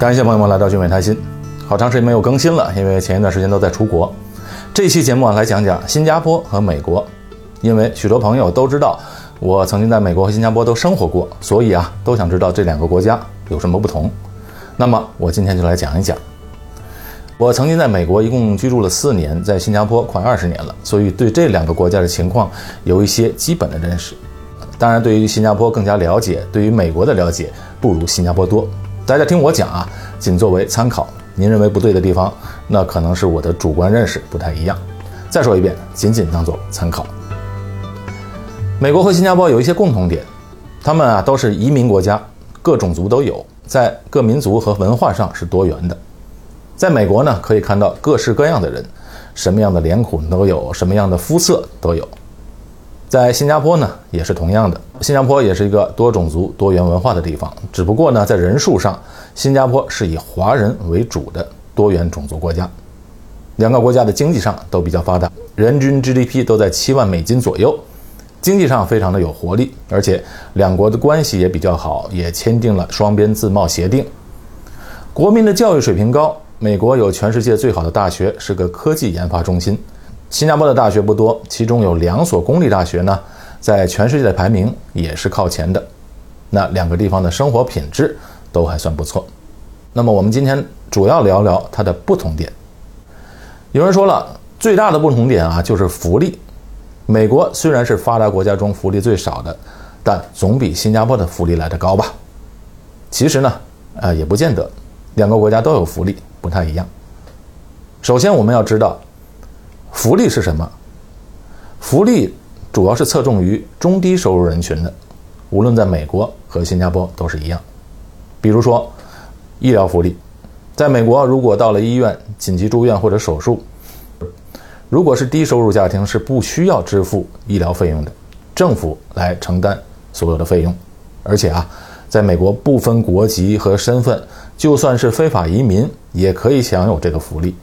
感谢朋友们来到聚美谈心，好长时间没有更新了，因为前一段时间都在出国。这期节目啊，来讲讲新加坡和美国，因为许多朋友都知道我曾经在美国和新加坡都生活过，所以啊，都想知道这两个国家有什么不同。那么我今天就来讲一讲。我曾经在美国一共居住了四年，在新加坡快二十年了，所以对这两个国家的情况有一些基本的认识。当然，对于新加坡更加了解，对于美国的了解不如新加坡多。大家听我讲啊，仅作为参考。您认为不对的地方，那可能是我的主观认识不太一样。再说一遍，仅仅当做参考。美国和新加坡有一些共同点，他们啊都是移民国家，各种族都有，在各民族和文化上是多元的。在美国呢，可以看到各式各样的人，什么样的脸孔都有，什么样的肤色都有。在新加坡呢，也是同样的。新加坡也是一个多种族、多元文化的地方，只不过呢，在人数上，新加坡是以华人为主的多元种族国家。两个国家的经济上都比较发达，人均 GDP 都在七万美金左右，经济上非常的有活力，而且两国的关系也比较好，也签订了双边自贸协定。国民的教育水平高，美国有全世界最好的大学，是个科技研发中心。新加坡的大学不多，其中有两所公立大学呢，在全世界的排名也是靠前的。那两个地方的生活品质都还算不错。那么我们今天主要聊聊它的不同点。有人说了，最大的不同点啊，就是福利。美国虽然是发达国家中福利最少的，但总比新加坡的福利来得高吧？其实呢，呃，也不见得，两个国家都有福利，不太一样。首先我们要知道。福利是什么？福利主要是侧重于中低收入人群的，无论在美国和新加坡都是一样。比如说，医疗福利，在美国如果到了医院紧急住院或者手术，如果是低收入家庭是不需要支付医疗费用的，政府来承担所有的费用。而且啊，在美国不分国籍和身份，就算是非法移民也可以享有这个福利。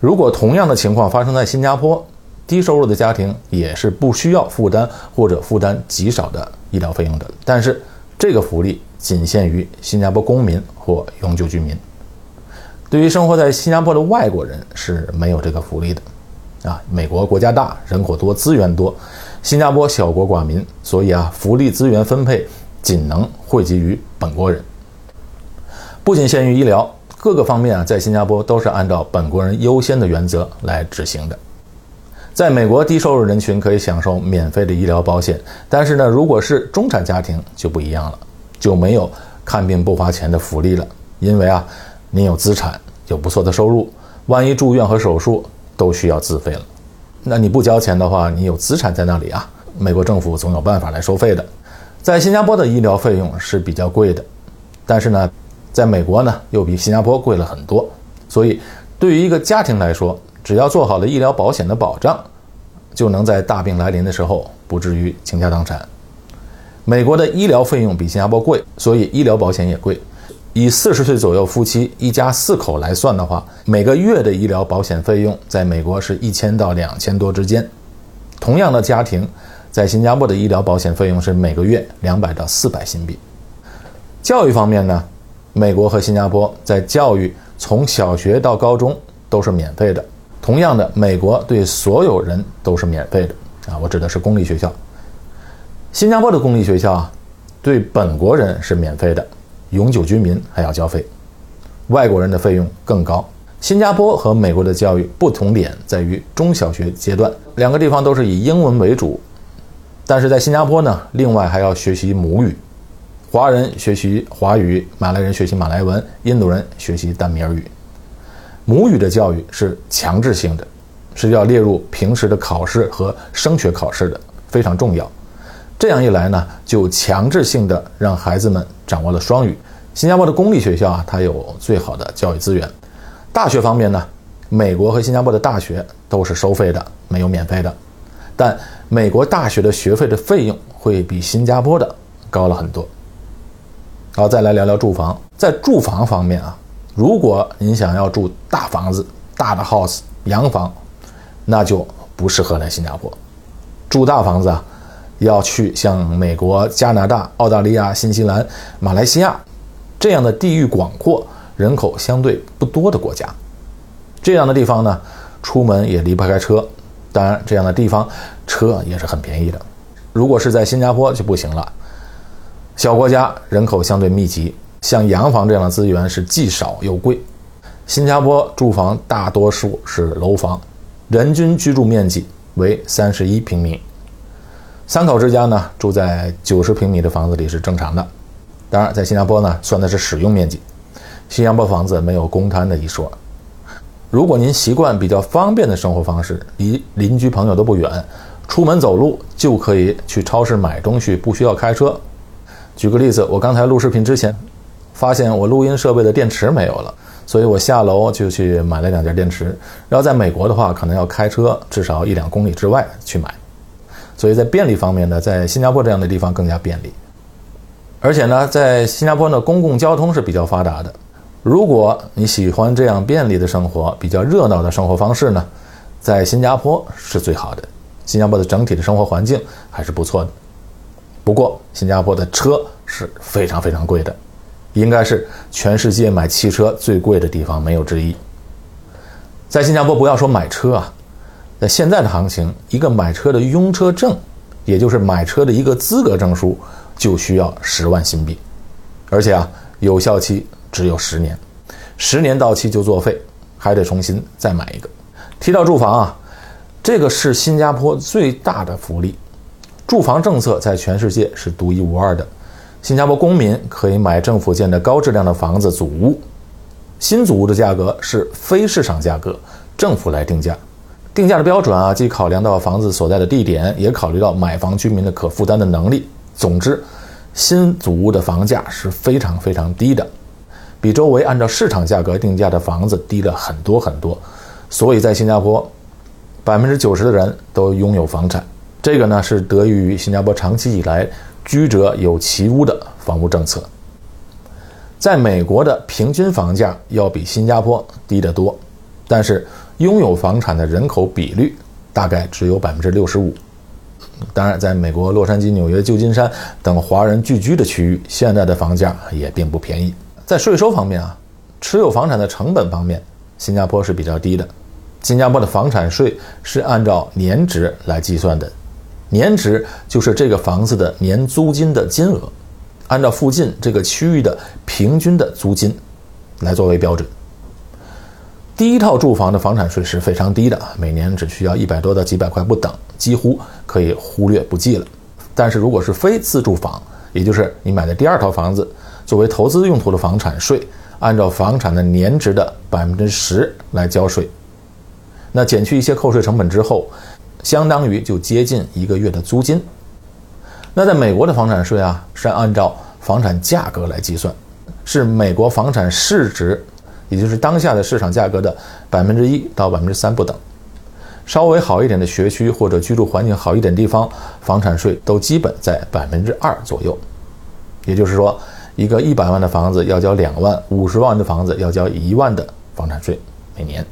如果同样的情况发生在新加坡，低收入的家庭也是不需要负担或者负担极少的医疗费用的。但是这个福利仅限于新加坡公民或永久居民。对于生活在新加坡的外国人是没有这个福利的。啊，美国国家大，人口多，资源多；新加坡小国寡民，所以啊，福利资源分配仅能惠及于本国人。不仅限于医疗。各个方面啊，在新加坡都是按照本国人优先的原则来执行的。在美国，低收入人群可以享受免费的医疗保险，但是呢，如果是中产家庭就不一样了，就没有看病不花钱的福利了。因为啊，你有资产，有不错的收入，万一住院和手术都需要自费了。那你不交钱的话，你有资产在那里啊，美国政府总有办法来收费的。在新加坡的医疗费用是比较贵的，但是呢。在美国呢，又比新加坡贵了很多，所以对于一个家庭来说，只要做好了医疗保险的保障，就能在大病来临的时候不至于倾家荡产。美国的医疗费用比新加坡贵，所以医疗保险也贵。以四十岁左右夫妻一家四口来算的话，每个月的医疗保险费用在美国是一千到两千多之间。同样的家庭，在新加坡的医疗保险费用是每个月两百到四百新币。教育方面呢？美国和新加坡在教育从小学到高中都是免费的。同样的，美国对所有人都是免费的啊，我指的是公立学校。新加坡的公立学校啊，对本国人是免费的，永久居民还要交费，外国人的费用更高。新加坡和美国的教育不同点在于中小学阶段，两个地方都是以英文为主，但是在新加坡呢，另外还要学习母语。华人学习华语，马来人学习马来文，印度人学习淡米尔语。母语的教育是强制性的，是要列入平时的考试和升学考试的，非常重要。这样一来呢，就强制性的让孩子们掌握了双语。新加坡的公立学校啊，它有最好的教育资源。大学方面呢，美国和新加坡的大学都是收费的，没有免费的。但美国大学的学费的费用会比新加坡的高了很多。好，再来聊聊住房。在住房方面啊，如果您想要住大房子、大的 house、洋房，那就不适合来新加坡。住大房子啊，要去像美国、加拿大、澳大利亚、新西兰、马来西亚这样的地域广阔、人口相对不多的国家。这样的地方呢，出门也离不开车。当然，这样的地方车也是很便宜的。如果是在新加坡就不行了。小国家人口相对密集，像洋房这样的资源是既少又贵。新加坡住房大多数是楼房，人均居住面积为三十一平米。三口之家呢，住在九十平米的房子里是正常的。当然，在新加坡呢，算的是使用面积。新加坡房子没有公摊的一说。如果您习惯比较方便的生活方式，离邻居朋友都不远，出门走路就可以去超市买东西，不需要开车。举个例子，我刚才录视频之前，发现我录音设备的电池没有了，所以我下楼就去买了两件电池。然后在美国的话，可能要开车至少一两公里之外去买，所以在便利方面呢，在新加坡这样的地方更加便利。而且呢，在新加坡呢，公共交通是比较发达的。如果你喜欢这样便利的生活、比较热闹的生活方式呢，在新加坡是最好的。新加坡的整体的生活环境还是不错的。不过，新加坡的车是非常非常贵的，应该是全世界买汽车最贵的地方，没有之一。在新加坡，不要说买车啊，在现在的行情，一个买车的拥车证，也就是买车的一个资格证书，就需要十万新币，而且啊，有效期。只有十年，十年到期就作废，还得重新再买一个。提到住房啊，这个是新加坡最大的福利，住房政策在全世界是独一无二的。新加坡公民可以买政府建的高质量的房子组屋，新组屋的价格是非市场价格，政府来定价。定价的标准啊，既考量到房子所在的地点，也考虑到买房居民的可负担的能力。总之，新组屋的房价是非常非常低的。比周围按照市场价格定价的房子低了很多很多，所以在新加坡，百分之九十的人都拥有房产。这个呢是得益于新加坡长期以来居者有其屋的房屋政策。在美国的平均房价要比新加坡低得多，但是拥有房产的人口比率大概只有百分之六十五。当然，在美国洛杉矶、纽约、旧金山等华人聚居的区域，现在的房价也并不便宜。在税收方面啊，持有房产的成本方面，新加坡是比较低的。新加坡的房产税是按照年值来计算的，年值就是这个房子的年租金的金额，按照附近这个区域的平均的租金来作为标准。第一套住房的房产税是非常低的，每年只需要一百多到几百块不等，几乎可以忽略不计了。但是如果是非自住房，也就是你买的第二套房子。作为投资用途的房产税，按照房产的年值的百分之十来交税，那减去一些扣税成本之后，相当于就接近一个月的租金。那在美国的房产税啊，是按照房产价格来计算，是美国房产市值，也就是当下的市场价格的百分之一到百分之三不等。稍微好一点的学区或者居住环境好一点地方，房产税都基本在百分之二左右。也就是说。一个一百万的房子要交两万，五十万的房子要交一万的房产税每年。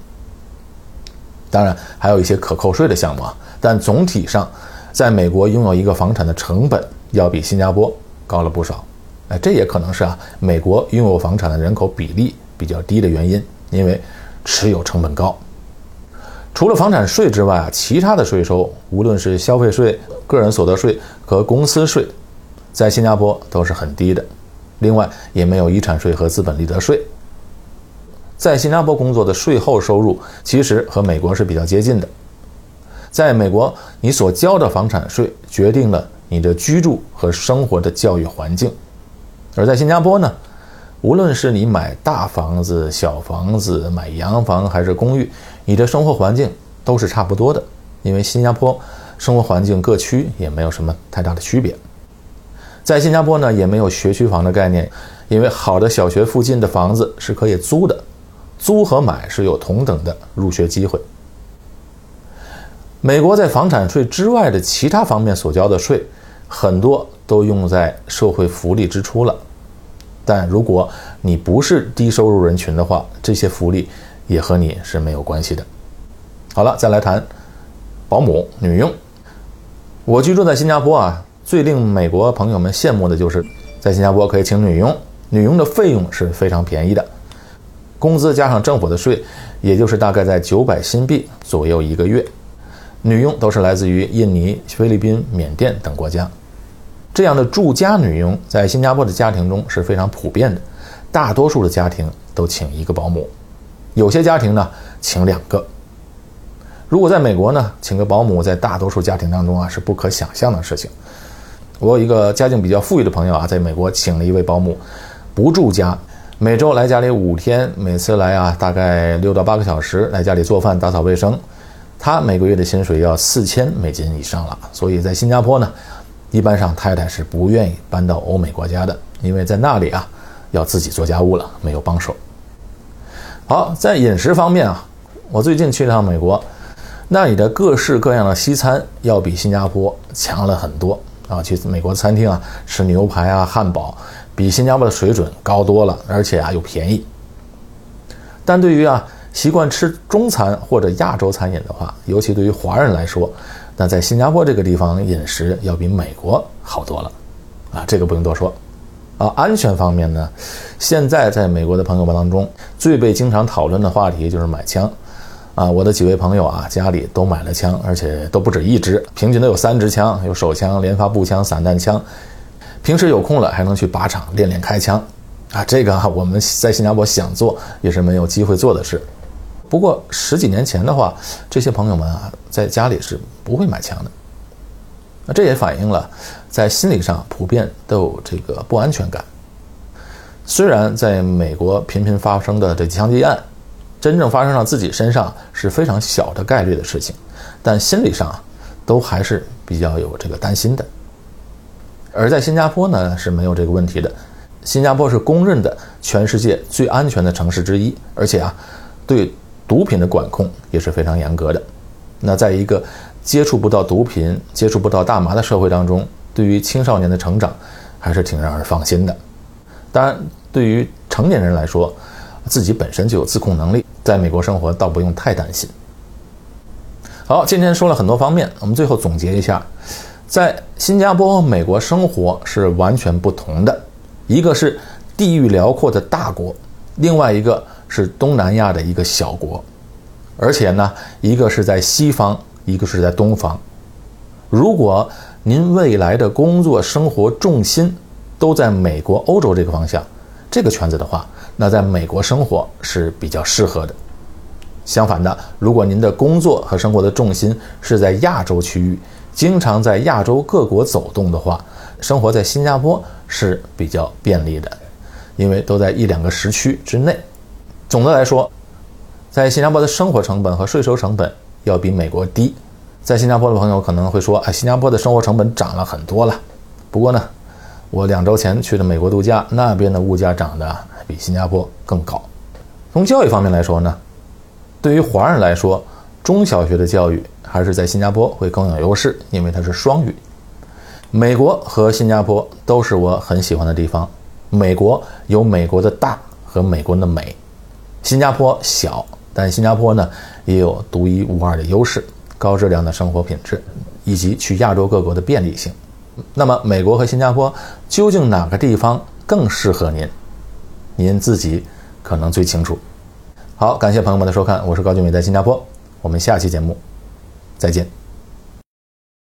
当然还有一些可扣税的项目啊，但总体上，在美国拥有一个房产的成本要比新加坡高了不少。哎，这也可能是啊，美国拥有房产的人口比例比较低的原因，因为持有成本高。除了房产税之外啊，其他的税收，无论是消费税、个人所得税和公司税，在新加坡都是很低的。另外，也没有遗产税和资本利得税。在新加坡工作的税后收入其实和美国是比较接近的。在美国，你所交的房产税决定了你的居住和生活的教育环境；而在新加坡呢，无论是你买大房子、小房子、买洋房还是公寓，你的生活环境都是差不多的，因为新加坡生活环境各区也没有什么太大的区别。在新加坡呢，也没有学区房的概念，因为好的小学附近的房子是可以租的，租和买是有同等的入学机会。美国在房产税之外的其他方面所交的税，很多都用在社会福利支出了，但如果你不是低收入人群的话，这些福利也和你是没有关系的。好了，再来谈保姆女佣。我居住在新加坡啊。最令美国朋友们羡慕的就是，在新加坡可以请女佣，女佣的费用是非常便宜的，工资加上政府的税，也就是大概在九百新币左右一个月。女佣都是来自于印尼、菲律宾、缅甸等国家。这样的住家女佣在新加坡的家庭中是非常普遍的，大多数的家庭都请一个保姆，有些家庭呢请两个。如果在美国呢，请个保姆在大多数家庭当中啊是不可想象的事情。我有一个家境比较富裕的朋友啊，在美国请了一位保姆，不住家，每周来家里五天，每次来啊大概六到八个小时，来家里做饭、打扫卫生。他每个月的薪水要四千美金以上了，所以在新加坡呢，一般上太太是不愿意搬到欧美国家的，因为在那里啊要自己做家务了，没有帮手。好，在饮食方面啊，我最近去了趟美国。那里的各式各样的西餐要比新加坡强了很多啊！去美国餐厅啊吃牛排啊、汉堡，比新加坡的水准高多了，而且啊又便宜。但对于啊习惯吃中餐或者亚洲餐饮的话，尤其对于华人来说，那在新加坡这个地方饮食要比美国好多了啊！这个不用多说啊。安全方面呢，现在在美国的朋友们当中，最被经常讨论的话题就是买枪。啊，我的几位朋友啊，家里都买了枪，而且都不止一支，平均都有三支枪，有手枪、连发步枪、散弹枪。平时有空了还能去靶场练练开枪，啊，这个啊，我们在新加坡想做也是没有机会做的事。不过十几年前的话，这些朋友们啊，在家里是不会买枪的。那这也反映了在心理上普遍都有这个不安全感。虽然在美国频频发生的这枪击案。真正发生到自己身上是非常小的概率的事情，但心理上啊，都还是比较有这个担心的。而在新加坡呢是没有这个问题的，新加坡是公认的全世界最安全的城市之一，而且啊，对毒品的管控也是非常严格的。那在一个接触不到毒品、接触不到大麻的社会当中，对于青少年的成长还是挺让人放心的。当然，对于成年人来说，自己本身就有自控能力。在美国生活倒不用太担心。好，今天说了很多方面，我们最后总结一下，在新加坡和美国生活是完全不同的，一个是地域辽阔的大国，另外一个是东南亚的一个小国，而且呢，一个是在西方，一个是在东方。如果您未来的工作生活重心都在美国、欧洲这个方向，这个圈子的话。那在美国生活是比较适合的。相反的，如果您的工作和生活的重心是在亚洲区域，经常在亚洲各国走动的话，生活在新加坡是比较便利的，因为都在一两个时区之内。总的来说，在新加坡的生活成本和税收成本要比美国低。在新加坡的朋友可能会说：“哎，新加坡的生活成本涨了很多了。”不过呢，我两周前去的美国度假，那边的物价涨的。比新加坡更高。从教育方面来说呢，对于华人来说，中小学的教育还是在新加坡会更有优势，因为它是双语。美国和新加坡都是我很喜欢的地方。美国有美国的大和美国的美，新加坡小，但新加坡呢也有独一无二的优势，高质量的生活品质以及去亚洲各国的便利性。那么，美国和新加坡究竟哪个地方更适合您？您自己可能最清楚。好，感谢朋友们的收看，我是高俊伟，在新加坡，我们下期节目再见。